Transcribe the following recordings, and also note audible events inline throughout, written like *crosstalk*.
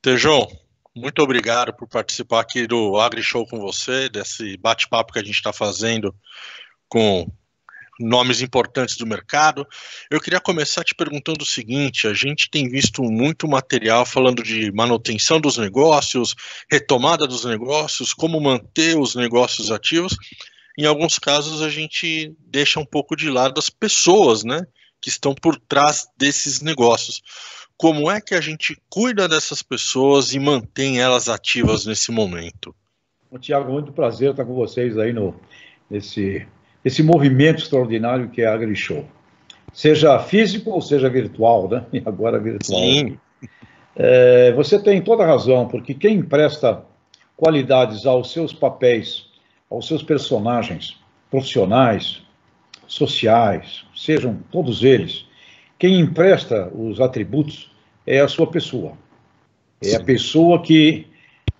Tejão, muito obrigado por participar aqui do Agri Show com você, desse bate-papo que a gente está fazendo com nomes importantes do mercado. Eu queria começar te perguntando o seguinte: a gente tem visto muito material falando de manutenção dos negócios, retomada dos negócios, como manter os negócios ativos. Em alguns casos, a gente deixa um pouco de lado as pessoas, né, que estão por trás desses negócios. Como é que a gente cuida dessas pessoas e mantém elas ativas nesse momento? Tiago, muito prazer estar com vocês aí no, nesse esse movimento extraordinário que é a AgriShow. Seja físico ou seja virtual, né? *laughs* E agora virtual. Sim. É, você tem toda a razão, porque quem empresta qualidades aos seus papéis, aos seus personagens profissionais, sociais, sejam todos eles, quem empresta os atributos é a sua pessoa. É Sim. a pessoa que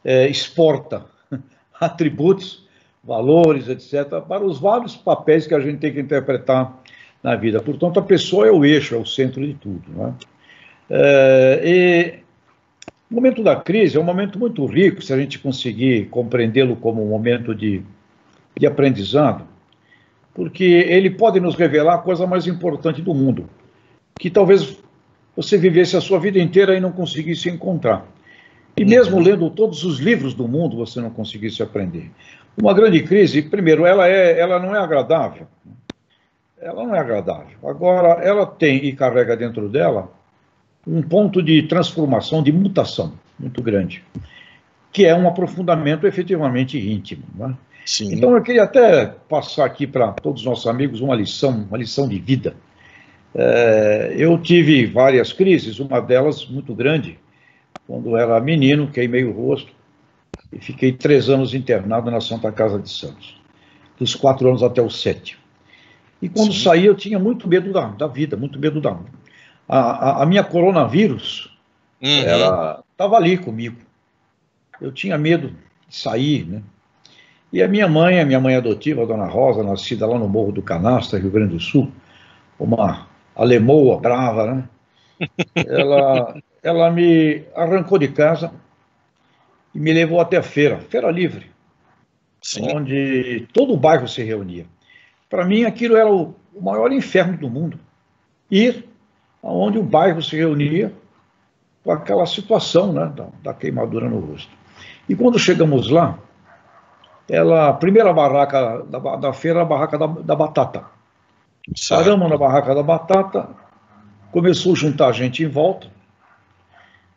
é, exporta *laughs* atributos valores, etc., para os vários papéis que a gente tem que interpretar na vida. Portanto, a pessoa é o eixo, é o centro de tudo. Né? É, e o momento da crise é um momento muito rico, se a gente conseguir compreendê-lo como um momento de, de aprendizado, porque ele pode nos revelar a coisa mais importante do mundo, que talvez você vivesse a sua vida inteira e não conseguisse encontrar. E mesmo lendo todos os livros do mundo, você não conseguisse aprender. Uma grande crise, primeiro, ela, é, ela não é agradável. Ela não é agradável. Agora, ela tem e carrega dentro dela um ponto de transformação, de mutação muito grande, que é um aprofundamento efetivamente íntimo. Né? Então, eu queria até passar aqui para todos os nossos amigos uma lição, uma lição de vida. É, eu tive várias crises, uma delas muito grande, quando era menino, queimei o rosto, e fiquei três anos internado na Santa Casa de Santos, dos quatro anos até os sete. E quando Sim. saí, eu tinha muito medo da, da vida, muito medo da. A, a, a minha coronavírus uhum. estava ali comigo. Eu tinha medo de sair, né? E a minha mãe, a minha mãe adotiva, a dona Rosa, nascida lá no Morro do Canastra, Rio Grande do Sul, uma alemoa brava, né? *laughs* Ela, ela me arrancou de casa e me levou até a feira, Feira Livre, Sim. onde todo o bairro se reunia. Para mim, aquilo era o maior inferno do mundo. Ir aonde o bairro se reunia com aquela situação né, da, da queimadura no rosto. E quando chegamos lá, ela, a primeira barraca da, da feira era a barraca da, da batata. Certo. Paramos na barraca da batata, começou a juntar gente em volta,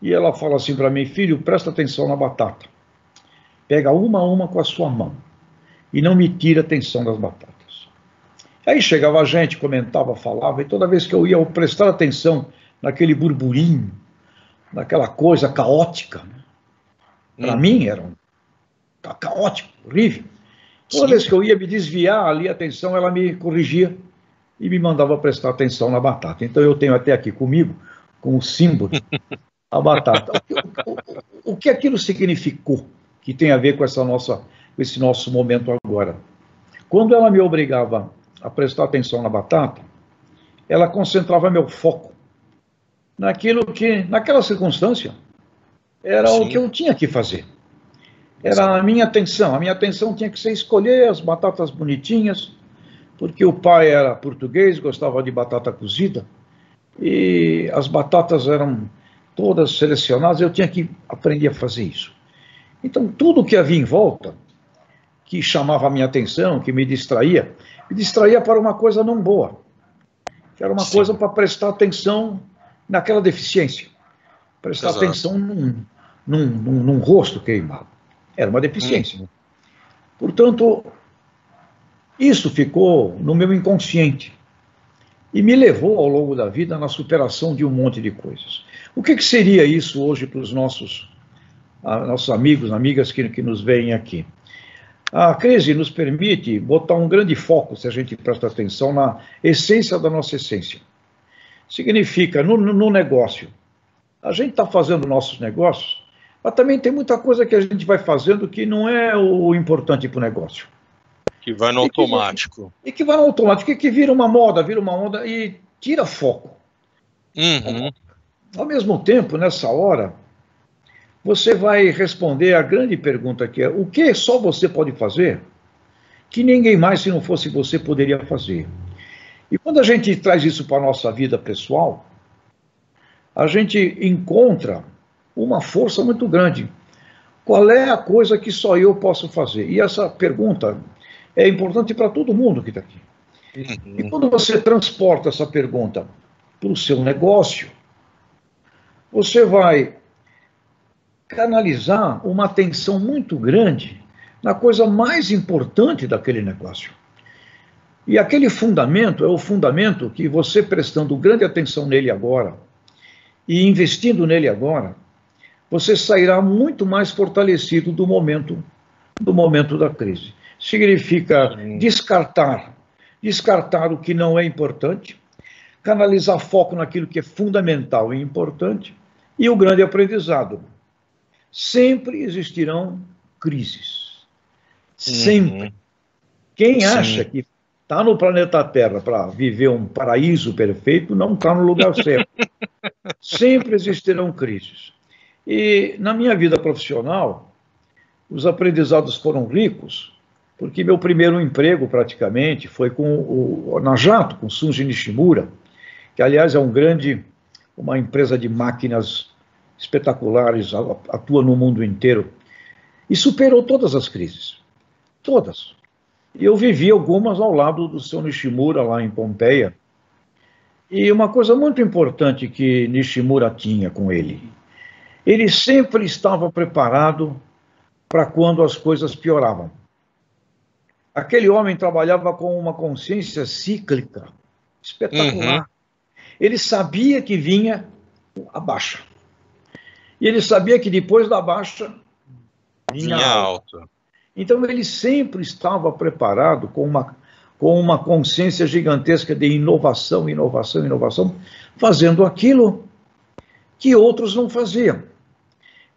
e ela fala assim para mim, filho, presta atenção na batata. Pega uma a uma com a sua mão e não me tira atenção das batatas. Aí chegava a gente, comentava, falava, e toda vez que eu ia eu prestar atenção naquele burburinho, naquela coisa caótica, né? para hum. mim era um, caótico, horrível. Toda Sim. vez que eu ia me desviar ali a atenção, ela me corrigia e me mandava prestar atenção na batata. Então eu tenho até aqui comigo, com o símbolo a batata. O, o, o, que aquilo significou que tem a ver com essa nossa, com esse nosso momento agora? Quando ela me obrigava a prestar atenção na batata, ela concentrava meu foco naquilo que, naquela circunstância, era Sim. o que eu tinha que fazer. Era a minha atenção. A minha atenção tinha que ser escolher as batatas bonitinhas, porque o pai era português, gostava de batata cozida, e as batatas eram todas selecionadas, eu tinha que aprender a fazer isso. Então, tudo que havia em volta, que chamava a minha atenção, que me distraía, me distraía para uma coisa não boa, que era uma Sim. coisa para prestar atenção naquela deficiência, prestar Exato. atenção num, num, num, num, rosto queimado. Era uma deficiência. Hum. Portanto, isso ficou no meu inconsciente e me levou ao longo da vida na superação de um monte de coisas. O que, que seria isso hoje para os nossos, nossos amigos, amigas que, que nos veem aqui? A crise nos permite botar um grande foco, se a gente presta atenção, na essência da nossa essência. Significa, no, no negócio, a gente está fazendo nossos negócios, mas também tem muita coisa que a gente vai fazendo que não é o importante para o negócio. Que vai no e automático. Que, e que vai no automático, e que vira uma moda, vira uma onda e tira foco. Uhum. Ao mesmo tempo, nessa hora, você vai responder a grande pergunta que é: o que só você pode fazer que ninguém mais, se não fosse você, poderia fazer? E quando a gente traz isso para a nossa vida pessoal, a gente encontra uma força muito grande. Qual é a coisa que só eu posso fazer? E essa pergunta é importante para todo mundo que está aqui. Uhum. E quando você transporta essa pergunta para o seu negócio, você vai canalizar uma atenção muito grande na coisa mais importante daquele negócio. E aquele fundamento é o fundamento que você prestando grande atenção nele agora e investindo nele agora, você sairá muito mais fortalecido do momento do momento da crise. Significa descartar, descartar o que não é importante, canalizar foco naquilo que é fundamental e importante, e o grande aprendizado. Sempre existirão crises. Sempre. Uhum. Quem Sim. acha que está no planeta Terra para viver um paraíso perfeito não está no lugar *laughs* certo. Sempre existirão crises. E na minha vida profissional, os aprendizados foram ricos, porque meu primeiro emprego, praticamente, foi com o, na Jato, com Sunji Nishimura, que, aliás, é um grande, uma empresa de máquinas espetaculares, atua no mundo inteiro, e superou todas as crises. Todas. E eu vivi algumas ao lado do seu Nishimura, lá em Pompeia. E uma coisa muito importante que Nishimura tinha com ele, ele sempre estava preparado para quando as coisas pioravam. Aquele homem trabalhava com uma consciência cíclica, espetacular. Uhum. Ele sabia que vinha a baixa. E ele sabia que depois da baixa vinha, vinha alta. alta. Então ele sempre estava preparado com uma, com uma consciência gigantesca de inovação, inovação, inovação, fazendo aquilo que outros não faziam.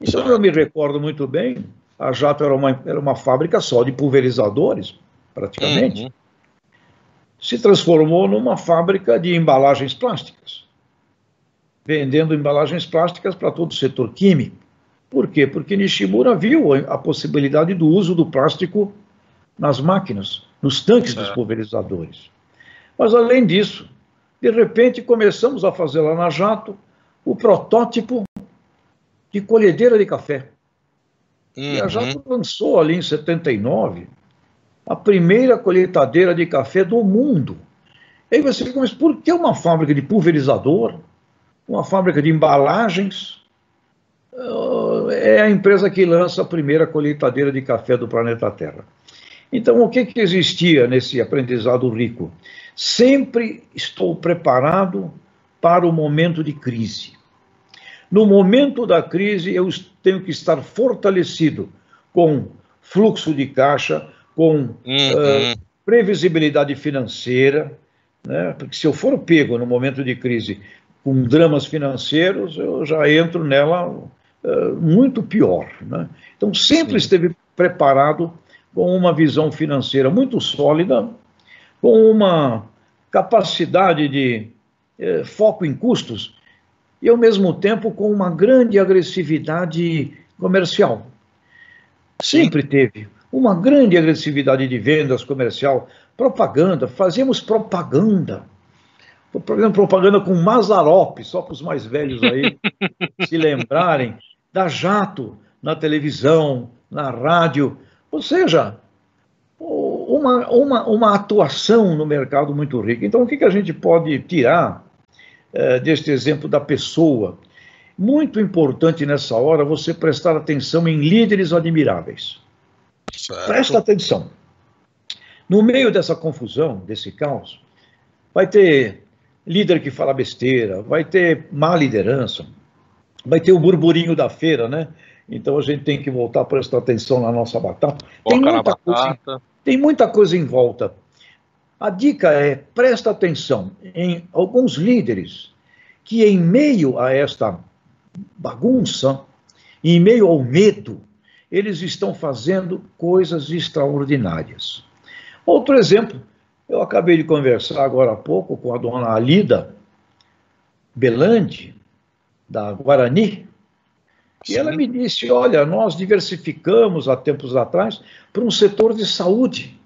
Então eu me recordo muito bem, a Jato era uma, era uma fábrica só de pulverizadores, praticamente. Uhum. Se transformou numa fábrica de embalagens plásticas, vendendo embalagens plásticas para todo o setor químico. Por quê? Porque Nishimura viu a possibilidade do uso do plástico nas máquinas, nos tanques é. dos pulverizadores. Mas, além disso, de repente começamos a fazer lá na Jato o protótipo de colhedeira de café. Uhum. E a Jato uhum. lançou ali em 79 a primeira colheitadeira de café do mundo. E aí você fica, mas por que uma fábrica de pulverizador, uma fábrica de embalagens, é a empresa que lança a primeira colheitadeira de café do planeta Terra. Então, o que, que existia nesse aprendizado rico? Sempre estou preparado para o momento de crise. No momento da crise, eu tenho que estar fortalecido com fluxo de caixa, com uhum. uh, previsibilidade financeira, né? porque se eu for pego no momento de crise com dramas financeiros, eu já entro nela eh, muito pior. Né? Então, sempre Sim. esteve preparado com uma visão financeira muito sólida, com uma capacidade de eh, foco em custos e, ao mesmo tempo, com uma grande agressividade comercial. Sempre Sim. teve uma grande agressividade de vendas comercial, propaganda, fazemos propaganda. Por exemplo, propaganda com Mazarop, só para os mais velhos aí *laughs* se lembrarem da jato na televisão, na rádio, ou seja, uma, uma, uma atuação no mercado muito rica. Então, o que, que a gente pode tirar é, deste exemplo da pessoa? Muito importante nessa hora você prestar atenção em líderes admiráveis. Certo. Presta atenção. No meio dessa confusão, desse caos, vai ter líder que fala besteira, vai ter má liderança, vai ter o burburinho da feira, né? Então a gente tem que voltar a prestar atenção na nossa batata. Tem muita, coisa, tem muita coisa em volta. A dica é presta atenção em alguns líderes que, em meio a esta bagunça, em meio ao medo, eles estão fazendo coisas extraordinárias. Outro exemplo, eu acabei de conversar agora há pouco com a dona Alida Belandi, da Guarani, E ela me disse: olha, nós diversificamos há tempos atrás para um setor de saúde.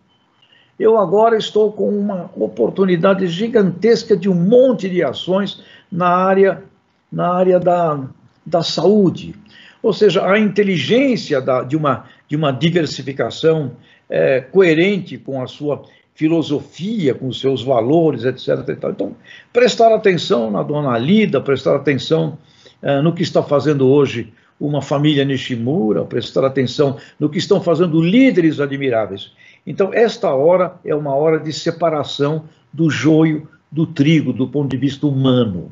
Eu agora estou com uma oportunidade gigantesca de um monte de ações na área, na área da, da saúde. Ou seja, a inteligência da, de, uma, de uma diversificação é, coerente com a sua filosofia, com os seus valores, etc. Então, prestar atenção na dona Lida, prestar atenção é, no que está fazendo hoje uma família Nishimura, prestar atenção no que estão fazendo líderes admiráveis. Então, esta hora é uma hora de separação do joio do trigo, do ponto de vista humano.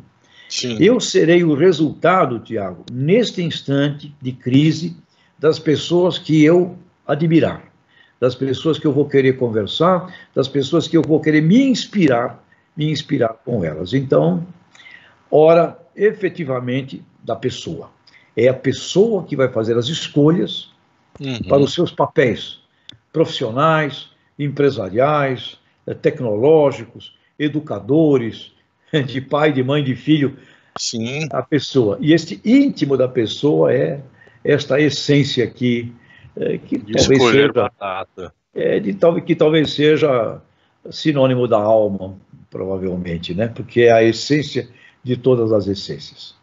Sim. Eu serei o resultado, Tiago, neste instante de crise, das pessoas que eu admirar, das pessoas que eu vou querer conversar, das pessoas que eu vou querer me inspirar, me inspirar com elas. Então, hora efetivamente da pessoa. É a pessoa que vai fazer as escolhas uhum. para os seus papéis profissionais, empresariais, tecnológicos, educadores, *laughs* de pai, de mãe, de filho, Sim. a pessoa. E este íntimo da pessoa é esta essência aqui, é, que de talvez seja, batata. É, de, que talvez seja sinônimo da alma, provavelmente, né? Porque é a essência de todas as essências.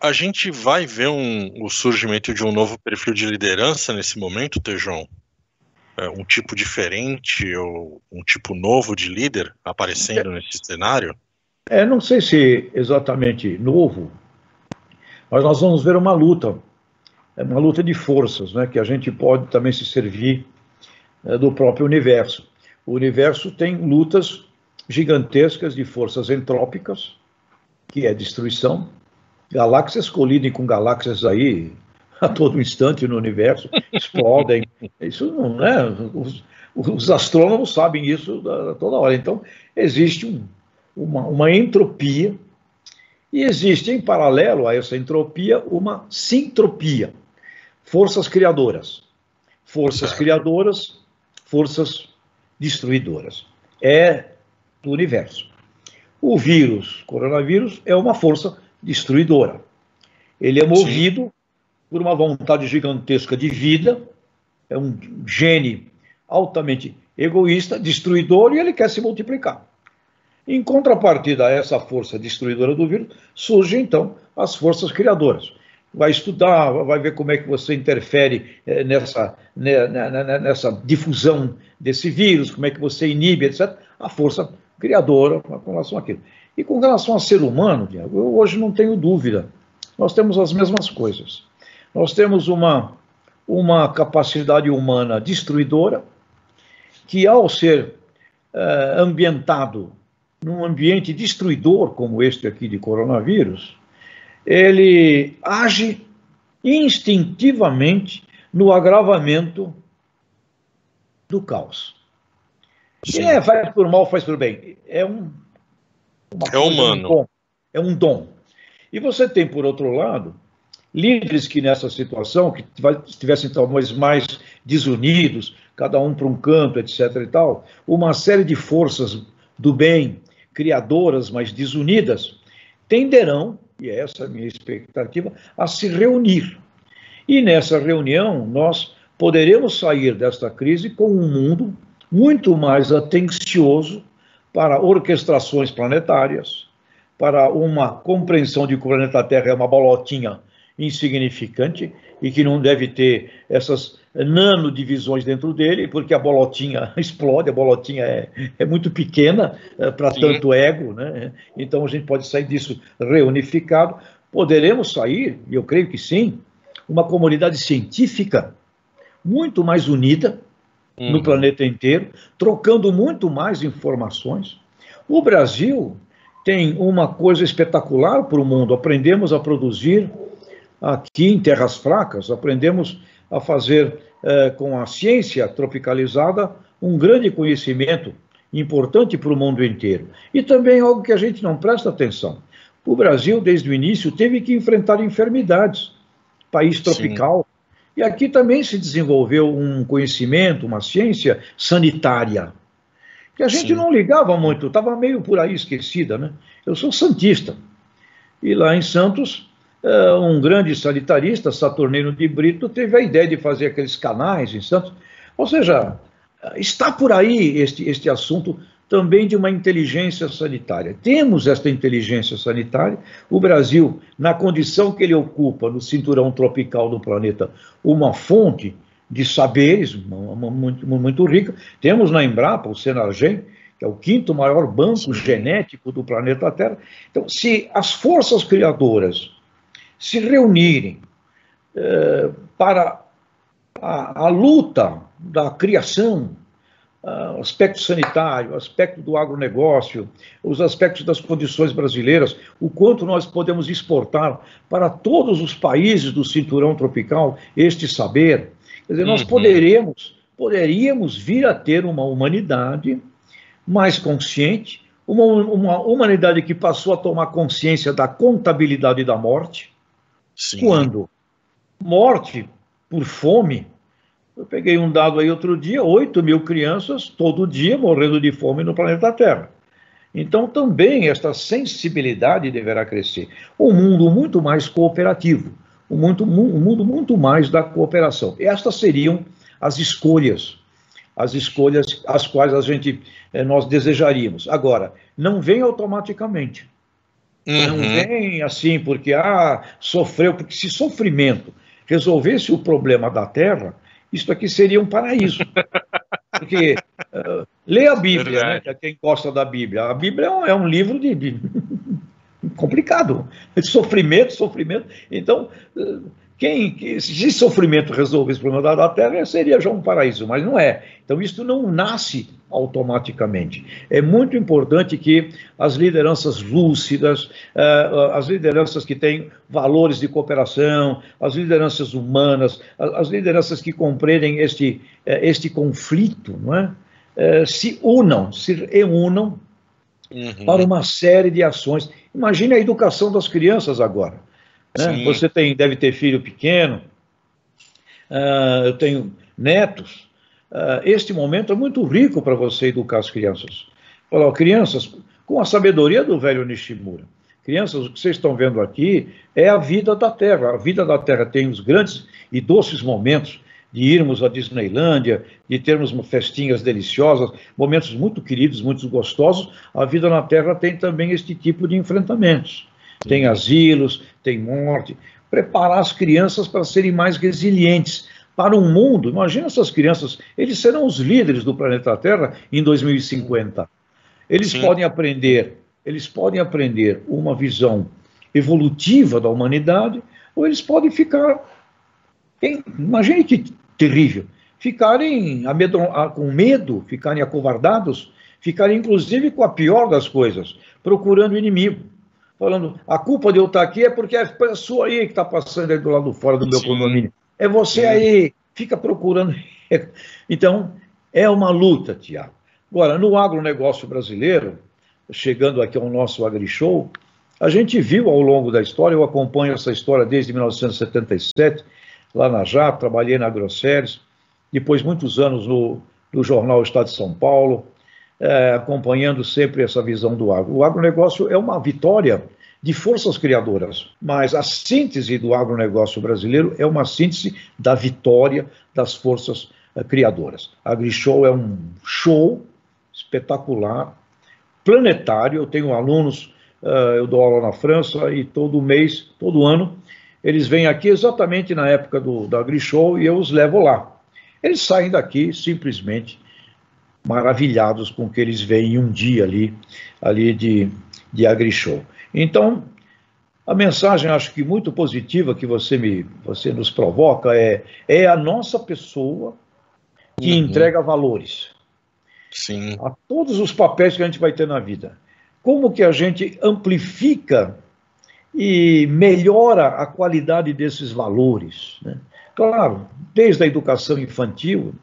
A gente vai ver um, o surgimento de um novo perfil de liderança nesse momento, Tejão? É, um tipo diferente ou um tipo novo de líder aparecendo é, nesse cenário? É, não sei se exatamente novo, mas nós vamos ver uma luta, é uma luta de forças, né, que a gente pode também se servir é, do próprio universo. O universo tem lutas gigantescas de forças entrópicas, que é destruição, galáxias colidem com galáxias aí *laughs* a todo instante no universo, explodem. Isso não é. Os, os astrônomos sabem isso toda hora. Então, existe um, uma, uma entropia, e existe em paralelo a essa entropia uma sintropia, forças criadoras. Forças criadoras, forças destruidoras. É do universo. O vírus, coronavírus, é uma força destruidora. Ele é movido Sim. por uma vontade gigantesca de vida, é um gene altamente egoísta, destruidor, e ele quer se multiplicar. Em contrapartida a essa força destruidora do vírus, surgem então as forças criadoras. Vai estudar, vai ver como é que você interfere eh, nessa, né, né, né, nessa difusão desse vírus, como é que você inibe, etc. A força criadora com relação àquilo. E com relação ao ser humano, eu hoje não tenho dúvida. Nós temos as mesmas coisas. Nós temos uma, uma capacidade humana destruidora, que ao ser eh, ambientado num ambiente destruidor como este aqui de coronavírus, ele age instintivamente no agravamento do caos. Sim. E é, faz por mal, faz por bem. É um. é humano. Um é um dom. E você tem, por outro lado, líderes que nessa situação, que estivessem talvez mais desunidos, cada um para um canto, etc. e tal, uma série de forças do bem criadoras, mas desunidas, tenderão, e é essa a minha expectativa, a se reunir. E nessa reunião nós poderemos sair desta crise com um mundo muito mais atencioso para orquestrações planetárias, para uma compreensão de que o planeta Terra é uma bolotinha insignificante e que não deve ter essas nanodivisões dentro dele, porque a bolotinha *laughs* explode, a bolotinha é, é muito pequena é, para tanto ego, né? Então a gente pode sair disso reunificado. Poderemos sair, e eu creio que sim, uma comunidade científica muito mais unida uhum. no planeta inteiro, trocando muito mais informações. O Brasil tem uma coisa espetacular para o mundo. Aprendemos a produzir aqui em terras fracas, aprendemos a fazer eh, com a ciência tropicalizada um grande conhecimento importante para o mundo inteiro. E também algo que a gente não presta atenção. O Brasil, desde o início, teve que enfrentar enfermidades, país tropical. Sim. E aqui também se desenvolveu um conhecimento, uma ciência sanitária, que a gente Sim. não ligava muito, estava meio por aí esquecida. Né? Eu sou santista. E lá em Santos, um grande sanitarista, Saturnino de Brito, teve a ideia de fazer aqueles canais em Santos. Ou seja, está por aí este, este assunto também de uma inteligência sanitária. Temos esta inteligência sanitária. O Brasil, na condição que ele ocupa no cinturão tropical do planeta, uma fonte de saberes muito, muito rica. Temos na Embrapa o Senargem, que é o quinto maior banco genético do planeta Terra. Então, se as forças criadoras se reunirem eh, para a, a luta da criação uh, aspecto sanitário, aspecto do agronegócio, os aspectos das condições brasileiras, o quanto nós podemos exportar para todos os países do cinturão tropical este saber. Quer dizer, nós uhum. poderemos, poderíamos vir a ter uma humanidade mais consciente, uma, uma humanidade que passou a tomar consciência da contabilidade da morte, Sim. quando morte por fome eu peguei um dado aí outro dia: 8 mil crianças todo dia morrendo de fome no planeta Terra. Então, também esta sensibilidade deverá crescer. Um mundo muito mais cooperativo, um mundo, um mundo muito mais da cooperação. Estas seriam as escolhas, as escolhas as quais a gente eh, nós desejaríamos. Agora, não vem automaticamente. Uhum. Não vem assim porque ah, sofreu, porque se sofrimento resolvesse o problema da Terra, isso aqui seria um paraíso. *laughs* Porque uh, lê a Bíblia, né, é quem gosta da Bíblia. A Bíblia é um, é um livro de, *laughs* complicado, sofrimento, sofrimento. Então, uh, quem, se sofrimento resolvesse o problema da Terra, seria já um paraíso, mas não é. Então, isso não nasce automaticamente. É muito importante que as lideranças lúcidas, eh, as lideranças que têm valores de cooperação, as lideranças humanas, as lideranças que compreendem este, eh, este conflito, não é? Eh, se unam, se reúnam uhum. para uma série de ações. Imagine a educação das crianças agora. Né? Você tem, deve ter filho pequeno, uh, eu tenho netos. Uh, este momento é muito rico para você educar as crianças. Falar, crianças, com a sabedoria do velho Nishimura, crianças, o que vocês estão vendo aqui é a vida da Terra. A vida da Terra tem os grandes e doces momentos de irmos à Disneylândia, de termos festinhas deliciosas, momentos muito queridos, muito gostosos. A vida na Terra tem também este tipo de enfrentamentos tem asilos, tem morte. Preparar as crianças para serem mais resilientes para um mundo. Imagina essas crianças, eles serão os líderes do planeta Terra em 2050. Eles Sim. podem aprender, eles podem aprender uma visão evolutiva da humanidade, ou eles podem ficar. Imagine que terrível! Ficarem com medo, ficarem acovardados, ficarem inclusive com a pior das coisas, procurando inimigo falando a culpa de eu estar aqui é porque é a sua aí que está passando aí do lado fora do meu Sim. condomínio. É você aí, fica procurando. *laughs* Então, é uma luta, Tiago. Agora, no agronegócio brasileiro, chegando aqui ao nosso AgriShow, a gente viu ao longo da história, eu acompanho essa história desde 1977, lá na JAP, trabalhei na AgroSéries, depois muitos anos no, no jornal Estado de São Paulo, é, acompanhando sempre essa visão do agro. O agronegócio é uma vitória de forças criadoras, mas a síntese do agronegócio brasileiro é uma síntese da vitória das forças uh, criadoras. A AgriShow é um show espetacular, planetário. Eu tenho alunos, uh, eu dou aula na França e todo mês, todo ano, eles vêm aqui exatamente na época do, da AgriShow e eu os levo lá. Eles saem daqui simplesmente maravilhados com o que eles veem um dia ali, ali de, de AgriShow. Então, a mensagem, acho que muito positiva que você, me, você nos provoca é, é a nossa pessoa que uhum. entrega valores. Sim. A todos os papéis que a gente vai ter na vida. Como que a gente amplifica e melhora a qualidade desses valores? Né? Claro, desde a educação infantil,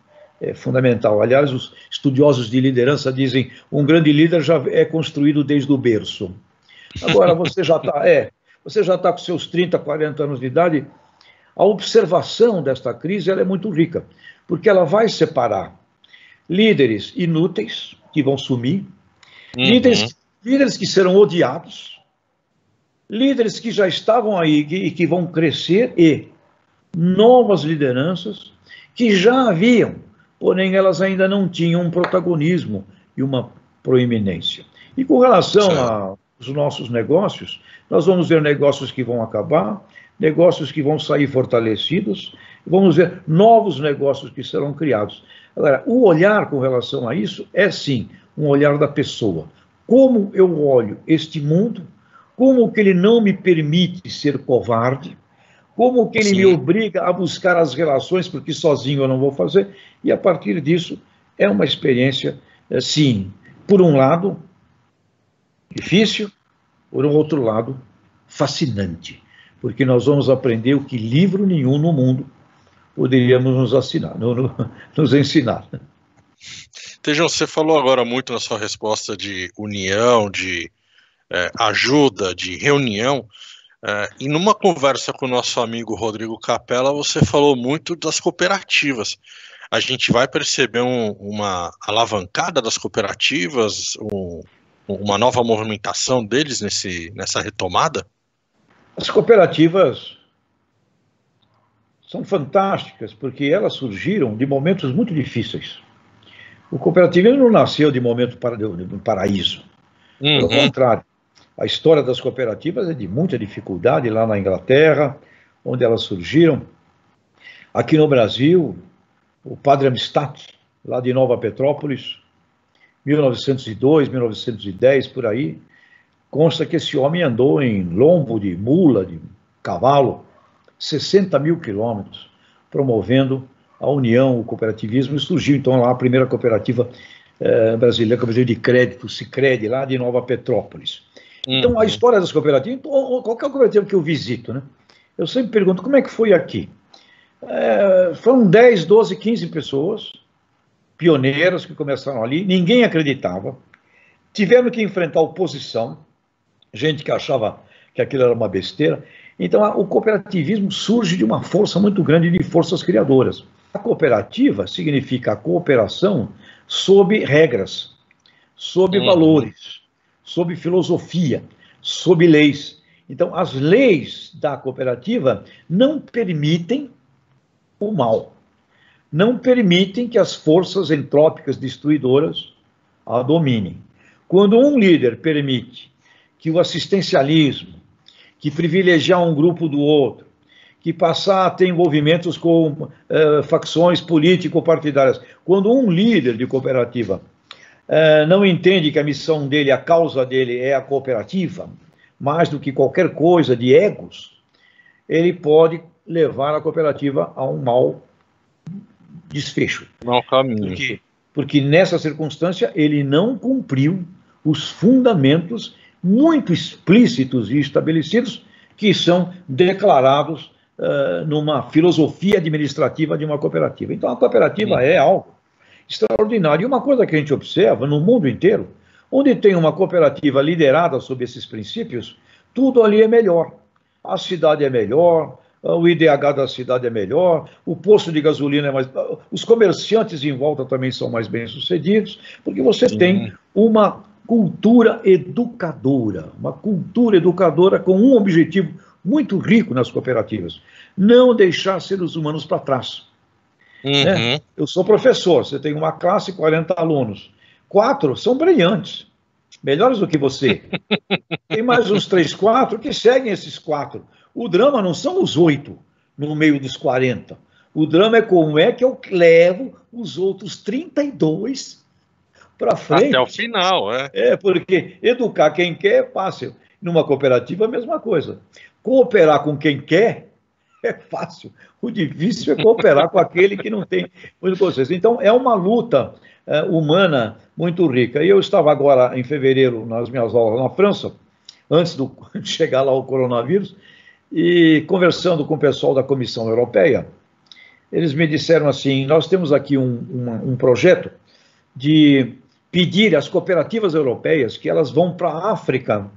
é fundamental. Aliás, os estudiosos de liderança dizem um grande líder já é construído desde o berço. Agora, você já está é, você já está com seus 30, 40 anos de idade, a observação desta crise é muito rica, porque ela vai separar líderes inúteis, que vão sumir, uhum. líderes, líderes que serão odiados, líderes que já estavam aí e que, que vão crescer e novas lideranças que já haviam, porém elas ainda não tinham um protagonismo e uma proeminência. E com relação aos nossos negócios, nós vamos ver negócios que vão acabar, negócios que vão sair fortalecidos, vamos ver novos negócios que serão criados. Agora, o olhar com relação a isso é sim um olhar da pessoa. Como eu olho este mundo, como que ele não me permite ser covarde, como que ele sim. me obriga a buscar as relações, porque sozinho eu não vou fazer, e a partir disso é uma experiência, eh, sim, por um lado, difícil, por um outro lado, fascinante, porque nós vamos aprender o que livro nenhum no mundo poderíamos nos, assinar, *laughs* nos ensinar. Tejão, você falou agora muito na sua resposta de união, de é, ajuda, de reunião, é, e numa conversa com o nosso amigo Rodrigo Capella, você falou muito das cooperativas. A gente vai perceber um, uma alavancada das cooperativas, um, uma nova movimentação deles nesse, nessa retomada? As cooperativas são fantásticas porque elas surgiram de momentos muito difíceis. O cooperativismo não nasceu de momento para, de paraíso. Uhum. Pelo contrário, a história das cooperativas é de muita dificuldade lá na Inglaterra, onde elas surgiram. Aqui no Brasil, o padre Amistad, lá de Nova Petrópolis, 1902, 1910, por aí, consta que esse homem andou em lombo de mula, de cavalo, 60 mil quilômetros, promovendo a união, o cooperativismo, e surgiu então lá a primeira cooperativa eh, brasileira, cooperativa de crédito, Cicred, lá de Nova Petrópolis. Uhum. Então, a história das cooperativas, qualquer cooperativa que eu visito, né? Eu sempre pergunto, como é que foi aqui? É, foram 10, 12, 15 pessoas, pioneiras que começaram ali, ninguém acreditava, tiveram que enfrentar oposição, gente que achava que aquilo era uma besteira. Então, o cooperativismo surge de uma força muito grande de forças criadoras. A cooperativa significa a cooperação sob regras, sob uhum. valores, sob filosofia, sob leis. Então, as leis da cooperativa não permitem o mal não permitem que as forças entrópicas destruidoras a dominem. Quando um líder permite que o assistencialismo, que privilegiar um grupo do outro, que passar a ter envolvimentos com uh, facções político-partidárias, quando um líder de cooperativa uh, não entende que a missão dele, a causa dele é a cooperativa, mais do que qualquer coisa de egos, ele pode levar a cooperativa a um mal desfecho. Mau caminho. Porque, porque nessa circunstância ele não cumpriu os fundamentos muito explícitos e estabelecidos que são declarados uh, numa filosofia administrativa de uma cooperativa. Então a cooperativa Sim. é algo extraordinário. E uma coisa que a gente observa no mundo inteiro, onde tem uma cooperativa liderada sob esses princípios, tudo ali é melhor. A cidade é melhor, o IDH da cidade é melhor, o posto de gasolina é mais. Os comerciantes em volta também são mais bem-sucedidos, porque você Sim. tem uma cultura educadora, uma cultura educadora com um objetivo muito rico nas cooperativas: não deixar seres humanos para trás. Uhum. Né? Eu sou professor, você tem uma classe, 40 alunos. Quatro são brilhantes, melhores do que você. *laughs* tem mais uns três, quatro que seguem esses quatro. O drama não são os oito no meio dos 40. O drama é como é que eu levo os outros 32 para frente. Até o final, é. É, porque educar quem quer é fácil. Numa cooperativa, a mesma coisa. Cooperar com quem quer *laughs* é fácil. O difícil é cooperar com aquele que não tem muito consciência. Então, é uma luta é, humana muito rica. E eu estava agora, em fevereiro, nas minhas aulas na França, antes do, *laughs* de chegar lá o coronavírus, e conversando com o pessoal da Comissão Europeia, eles me disseram assim: nós temos aqui um, um, um projeto de pedir às cooperativas europeias que elas vão para a África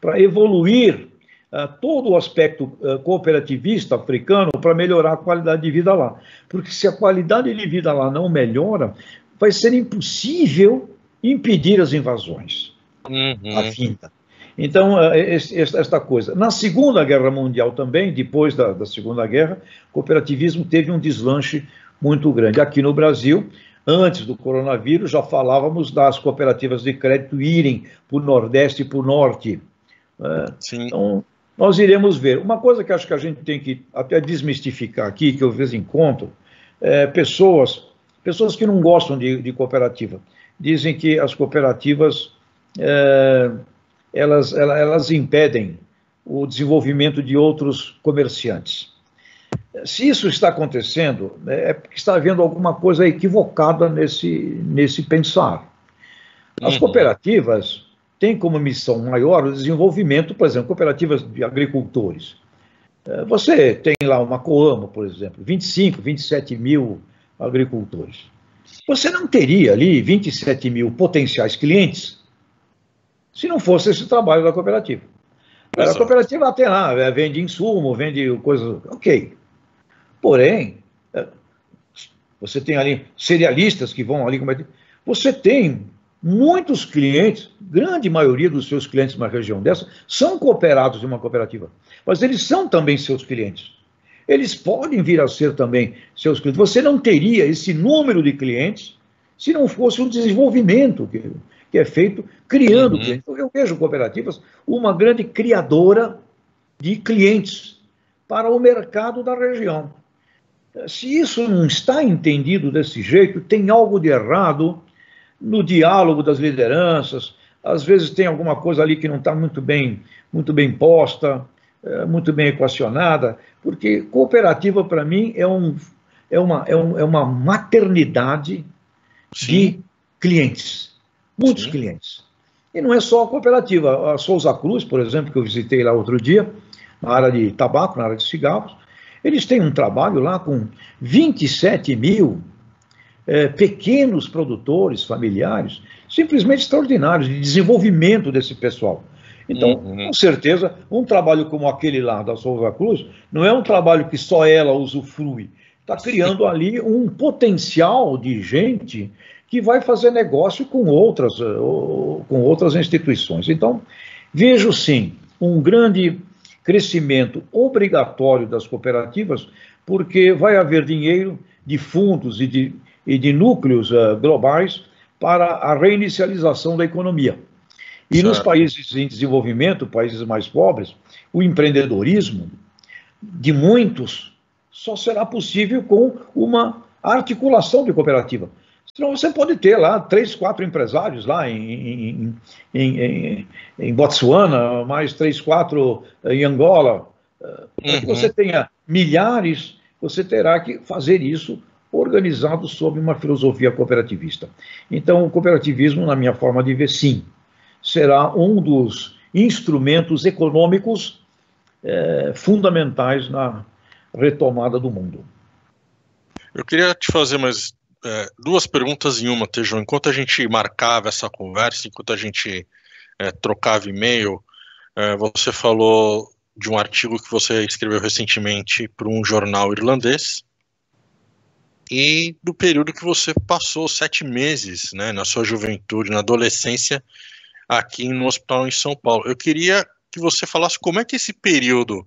para evoluir todo o aspecto uh, cooperativista africano para melhorar a qualidade de vida lá. Porque se a qualidade de vida lá não melhora, vai ser impossível impedir as invasões. Uhum. A finta. Então, é, esta coisa. Na Segunda Guerra Mundial também, depois da, da Segunda Guerra, o cooperativismo teve um deslanche muito grande. Aqui no Brasil, antes do coronavírus, já falávamos das cooperativas de crédito irem para o Nordeste e para o Norte. Sim. Então, nós iremos ver. Uma coisa que acho que a gente tem que até desmistificar aqui, que eu vezes encontro, é pessoas, pessoas que não gostam de, de cooperativa, dizem que as cooperativas é, elas, elas, elas impedem o desenvolvimento de outros comerciantes. Se isso está acontecendo, é porque está havendo alguma coisa equivocada nesse, nesse pensar. As uhum. cooperativas têm como missão maior o desenvolvimento, por exemplo, cooperativas de agricultores. É, você tem lá uma Coamo, por exemplo, 25, 27 mil agricultores. Você não teria ali 27 mil potenciais clientes se não fosse esse trabalho da cooperativa. A cooperativa tem lá, é, vende insumo, vende coisas. Ok. Porém, é, você tem ali cerealistas que vão ali. Você tem muitos clientes, grande maioria dos seus clientes numa região dessa, são cooperados de uma cooperativa. Mas eles são também seus clientes. Eles podem vir a ser também seus clientes. Você não teria esse número de clientes se não fosse um desenvolvimento que, que é feito criando uhum. clientes. Eu vejo cooperativas uma grande criadora de clientes para o mercado da região. Se isso não está entendido desse jeito, tem algo de errado no diálogo das lideranças. Às vezes tem alguma coisa ali que não está muito bem, muito bem posta, é, muito bem equacionada, porque cooperativa para mim é, um, é, uma, é, um, é uma maternidade Sim. de clientes muitos Sim. clientes. E não é só a cooperativa. A Souza Cruz, por exemplo, que eu visitei lá outro dia, na área de tabaco, na área de cigarros, eles têm um trabalho lá com 27 mil é, pequenos produtores familiares, simplesmente extraordinários, de desenvolvimento desse pessoal. Então, uhum. com certeza, um trabalho como aquele lá da Souza Cruz não é um trabalho que só ela usufrui. Está criando ali um potencial de gente que vai fazer negócio com outras, eh, com outras instituições. Então, vejo sim um grande crescimento obrigatório das cooperativas, porque vai haver dinheiro de fundos e de, e de núcleos uh, globais para a reinicialização da economia. E certo. nos países em desenvolvimento, países mais pobres, o empreendedorismo de muitos só será possível com uma articulação de cooperativa. Senão você pode ter lá três, quatro empresários lá em, em, em, em Botsuana, mais três, quatro em Angola. Para uhum. que você tenha milhares, você terá que fazer isso organizado sob uma filosofia cooperativista. Então, o cooperativismo, na minha forma de ver, sim, será um dos instrumentos econômicos é, fundamentais na retomada do mundo. Eu queria te fazer mais é, duas perguntas em uma, Tejão. Enquanto a gente marcava essa conversa, enquanto a gente é, trocava e-mail, você falou de um artigo que você escreveu recentemente para um jornal irlandês e do período que você passou sete meses, né, na sua juventude, na adolescência, aqui no hospital em São Paulo. Eu queria que você falasse como é que esse período,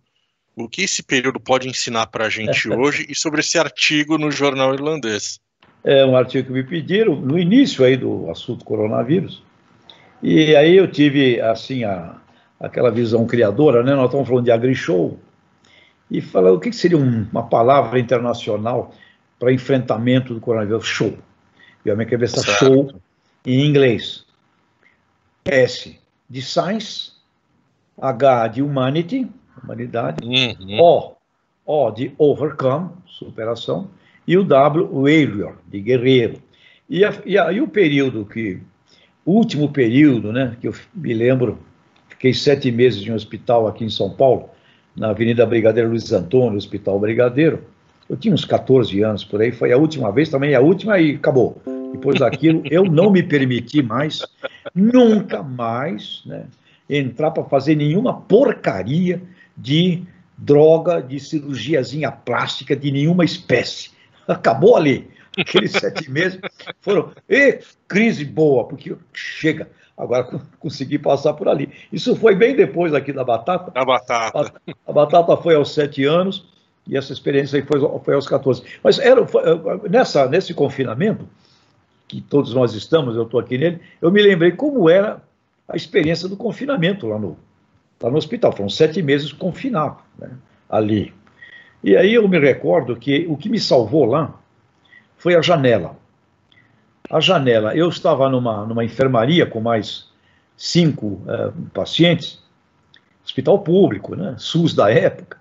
o que esse período pode ensinar para a gente *laughs* hoje e sobre esse artigo no jornal irlandês é um artigo que me pediram no início aí do assunto coronavírus. E aí eu tive, assim, a, aquela visão criadora, né? Nós estamos falando de agri-show, e falando o que seria um, uma palavra internacional para enfrentamento do coronavírus? Show. E a minha cabeça, certo. show, em inglês. S de science, H de humanity, humanidade, uhum. O, O de overcome, superação, e o W, warrior, de guerreiro. E, a, e, a, e o período que, o último período, né, que eu me lembro, fiquei sete meses em um hospital aqui em São Paulo, na Avenida Brigadeiro Luiz Antônio, Hospital Brigadeiro. Eu tinha uns 14 anos por aí, foi a última vez, também a última e acabou. Depois daquilo, eu não me permiti mais, nunca mais, né, entrar para fazer nenhuma porcaria de droga, de cirurgiazinha plástica de nenhuma espécie. Acabou ali. Aqueles *laughs* sete meses foram. E crise boa, porque chega. Agora consegui passar por ali. Isso foi bem depois aqui da batata. Da batata. A, a batata foi aos sete anos e essa experiência aí foi, foi aos 14. Mas era, foi, nessa, nesse confinamento, que todos nós estamos, eu estou aqui nele, eu me lembrei como era a experiência do confinamento lá no, lá no hospital. Foram sete meses confinado né, ali. E aí eu me recordo que o que me salvou lá foi a janela. A janela, eu estava numa, numa enfermaria com mais cinco uh, pacientes, hospital público, né, SUS da época,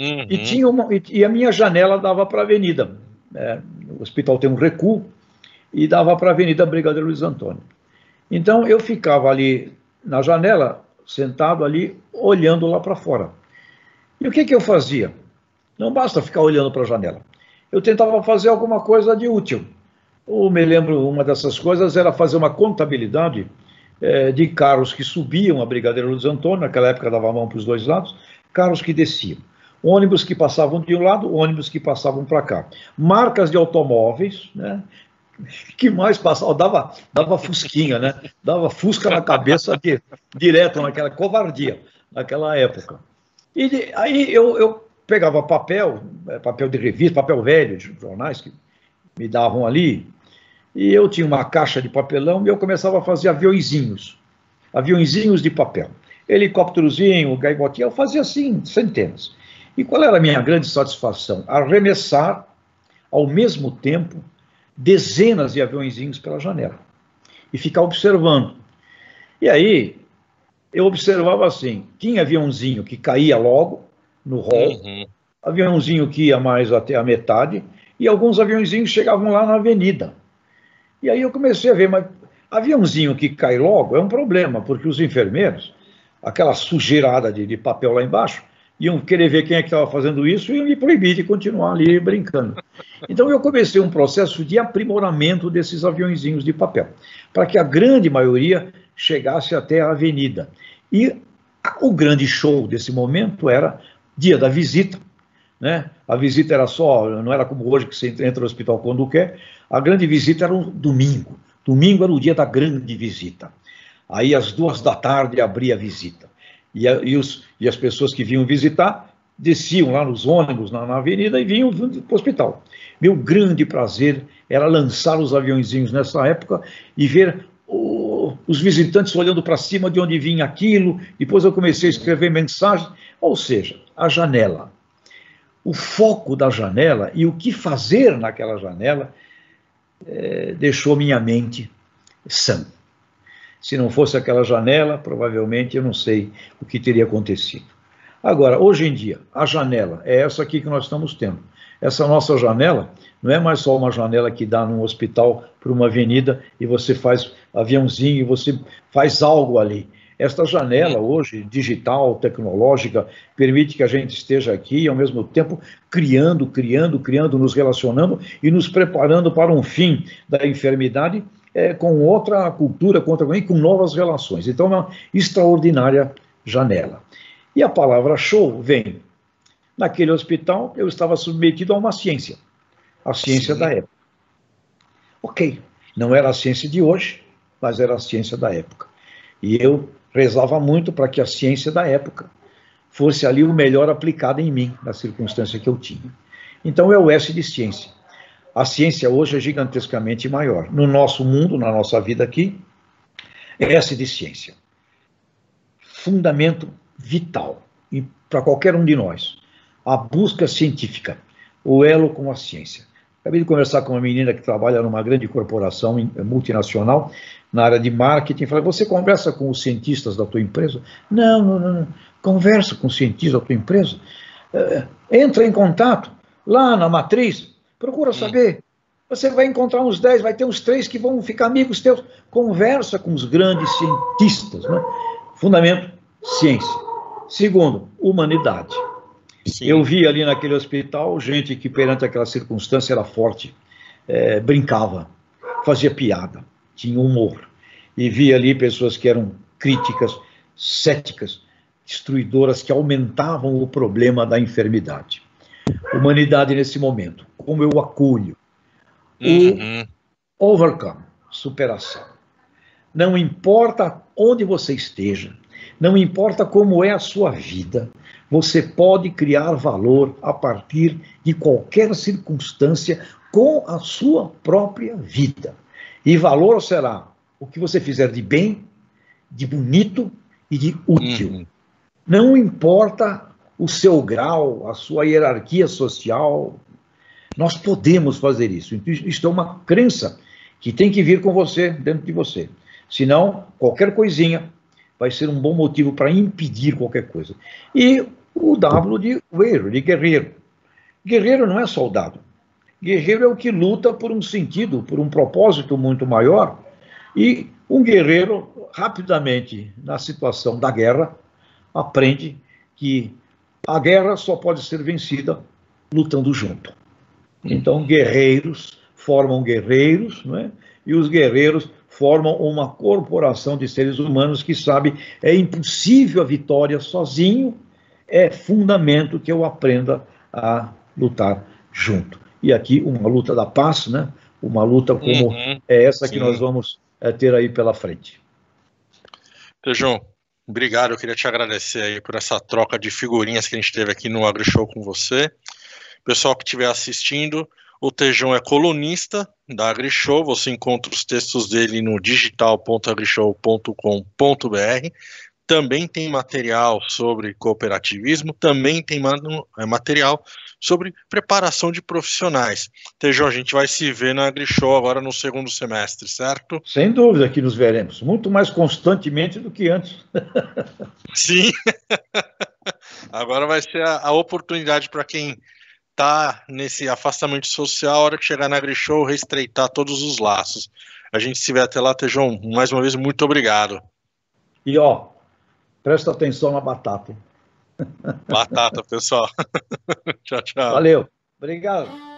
uhum. e, tinha uma, e, e, a minha janela dava para a avenida. É, o hospital tem um recuo e dava para a Avenida Brigadeiro Luiz Antônio. Então eu ficava ali na janela, sentado ali, olhando lá para fora. E o que, que eu fazia? Não basta ficar olhando para a janela. Eu tentava fazer alguma coisa de útil. Eu me lembro, uma dessas coisas era fazer uma contabilidade é, de carros que subiam a Brigadeiro Luiz Antônio, naquela época dava a mão para os dois lados, carros que desciam. Ônibus que passavam de um lado, ônibus que passavam para cá. Marcas de automóveis, né? *laughs* que mais passava? Dava, dava fusquinha, né? Dava fusca na cabeça de, direto naquela covardia, naquela época. E de, aí eu, eu pegava papel, é, papel de revista, papel velho de jornais que me davam ali, e eu tinha uma caixa de papelão e eu começava a fazer aviãozinhos, aviãozinhos de papel. Helicópterozinho, gaivotinha, eu fazia assim, centenas. E qual era a minha grande satisfação? Arremessar, ao mesmo tempo, dezenas de aviãozinhos pela janela e ficar observando. E aí, eu observava assim: tinha aviãozinho que caía logo, no hall, uhum. aviãozinho que ia mais até a metade, e alguns aviãozinhos chegavam lá na avenida. E aí eu comecei a ver, mas aviãozinho que cai logo é um problema, porque os enfermeiros, aquela sujeirada de, de papel lá embaixo, iam querer ver quem é que estava fazendo isso e iam me proibir de continuar ali brincando. Então eu comecei um processo de aprimoramento desses aviãozinhos de papel, para que a grande maioria chegasse até a avenida. E o grande show desse momento era dia da visita, né? A visita era só, não era como hoje que você entra no hospital quando quer. A grande visita era um domingo. Domingo era o dia da grande visita. Aí às duas da tarde abria a visita. E, a, e, os, e as pessoas que vinham visitar desciam lá nos ônibus na, na avenida e vinham para o hospital. Meu grande prazer era lançar os aviãozinhos nessa época e ver o, os visitantes olhando para cima de onde vinha aquilo. Depois eu comecei a escrever mensagens. Ou seja, a janela. O foco da janela e o que fazer naquela janela é, deixou minha mente sã. Se não fosse aquela janela, provavelmente eu não sei o que teria acontecido. Agora, hoje em dia, a janela é essa aqui que nós estamos tendo. Essa nossa janela não é mais só uma janela que dá num hospital para uma avenida e você faz aviãozinho e você faz algo ali. Esta janela hoje, digital, tecnológica, permite que a gente esteja aqui e, ao mesmo tempo, criando, criando, criando, nos relacionando e nos preparando para um fim da enfermidade é, com outra cultura, com, outra, com novas relações. Então, é uma extraordinária janela. E a palavra show vem. Naquele hospital, eu estava submetido a uma ciência, a ciência Sim. da época. Ok, não era a ciência de hoje, mas era a ciência da época. E eu rezava muito para que a ciência da época fosse ali o melhor aplicado em mim, na circunstância que eu tinha. Então é o S de ciência. A ciência hoje é gigantescamente maior. No nosso mundo, na nossa vida aqui, é S de ciência. Fundamento vital para qualquer um de nós. A busca científica, o elo com a ciência. Acabei de conversar com uma menina que trabalha numa grande corporação multinacional na área de marketing. Falei, você conversa com os cientistas da tua empresa? Não, não, não. Conversa com os cientistas da tua empresa. É, entra em contato lá na matriz, procura saber. Você vai encontrar uns 10, vai ter uns três que vão ficar amigos teus. Conversa com os grandes cientistas. Né? Fundamento, ciência. Segundo, humanidade. Sim. Eu vi ali naquele hospital gente que, perante aquela circunstância, era forte, é, brincava, fazia piada, tinha humor. E vi ali pessoas que eram críticas, céticas, destruidoras, que aumentavam o problema da enfermidade. Humanidade nesse momento, como eu acolho Uhum. O overcome, superação. Não importa onde você esteja, não importa como é a sua vida, você pode criar valor a partir de qualquer circunstância com a sua própria vida. E valor será o que você fizer de bem, de bonito e de útil. Uhum. Não importa o seu grau, a sua hierarquia social, nós podemos fazer isso. Isto é uma crença que tem que vir com você, dentro de você. Senão, qualquer coisinha vai ser um bom motivo para impedir qualquer coisa. E o W de guerreiro, de guerreiro. Guerreiro não é soldado. Guerreiro é o que luta por um sentido, por um propósito muito maior. E um guerreiro, rapidamente, na situação da guerra, aprende que a guerra só pode ser vencida lutando junto. Então, guerreiros formam guerreiros, não é? e os guerreiros formam uma corporação de seres humanos que sabe é impossível a vitória sozinho, é fundamento que eu aprenda a lutar junto. E aqui uma luta da paz, né? Uma luta como uhum, é essa sim. que nós vamos é, ter aí pela frente. Tejão, obrigado. Eu queria te agradecer aí por essa troca de figurinhas que a gente teve aqui no AgriShow com você. Pessoal que estiver assistindo, o Tejão é colunista da AgriShow. Você encontra os textos dele no digital.agrishow.com.br. Também tem material sobre cooperativismo, também tem é, material sobre preparação de profissionais. Tejão, a gente vai se ver na AgriShow agora no segundo semestre, certo? Sem dúvida que nos veremos, muito mais constantemente do que antes. *laughs* Sim. *laughs* agora vai ser a, a oportunidade para quem está nesse afastamento social, a hora que chegar na AgriShow, reestreitar todos os laços. A gente se vê até lá, Tejão. Mais uma vez, muito obrigado. E ó, presta atenção na batata. Batata, pessoal. *laughs* tchau, tchau. Valeu. Obrigado.